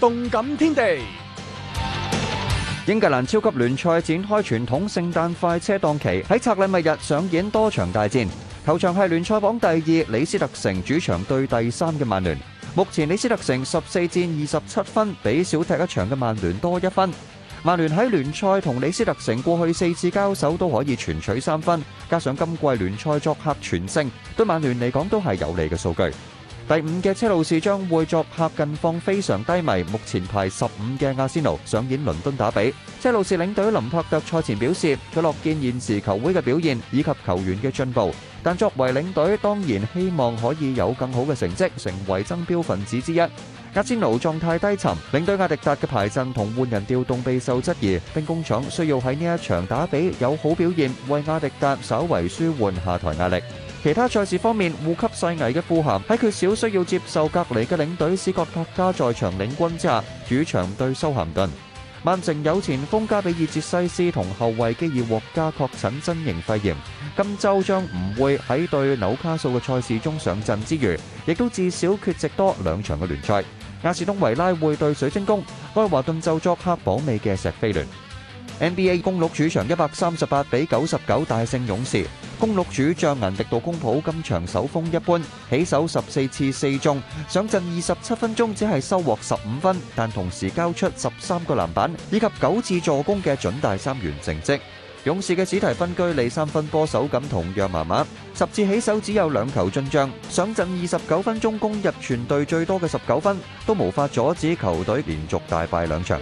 动感天地，英格兰超级联赛展开传统圣诞快车档期，喺拆礼物日上演多场大战。球场系联赛榜第二，李斯特城主场对第三嘅曼联。目前李斯特城十四战二十七分，比少踢一场嘅曼联多一分。曼联喺联赛同李斯特城过去四次交手都可以全取三分，加上今季联赛作客全胜，对曼联嚟讲都系有利嘅数据。第五嘅車路士將會作客近況非常低迷，目前排十五嘅阿仙奴上演倫敦打比。車路士領隊林柏特賽前表示，佢乐見現時球會嘅表現以及球員嘅進步，但作為領隊當然希望可以有更好嘅成績，成為增標分子之一。阿仙奴狀態低沉，領隊阿迪達嘅排陣同換人調動備受質疑，兵工廠需要喺呢一場打比有好表現，為阿迪達稍为舒緩下台壓力。其他賽事方面，互吸细危嘅富喊喺缺少需要接受隔離嘅領隊斯格特加在場領軍之下，主場對修咸顿。曼城有前锋加比爾哲西斯同後衛基爾獲加確診新型肺炎，今週將唔會喺對纽卡素嘅賽事中上陣之餘，亦都至少缺席多兩場嘅聯賽。亚士東維拉會對水晶宮，愛華頓就作黑保尾嘅石飞聯。NBA 公鹿主场一百三十八比九十九大胜勇士。公鹿主将银迪度公普今场首风一般，起手十四次四中，上阵二十七分钟只系收获十五分，但同时交出十三个篮板以及九次助攻嘅准大三元成绩。勇士嘅史提芬居里三分波手感同样麻麻，十次起手只有两球进账，上阵二十九分钟攻入全队最多嘅十九分，都无法阻止球队连续大败两场。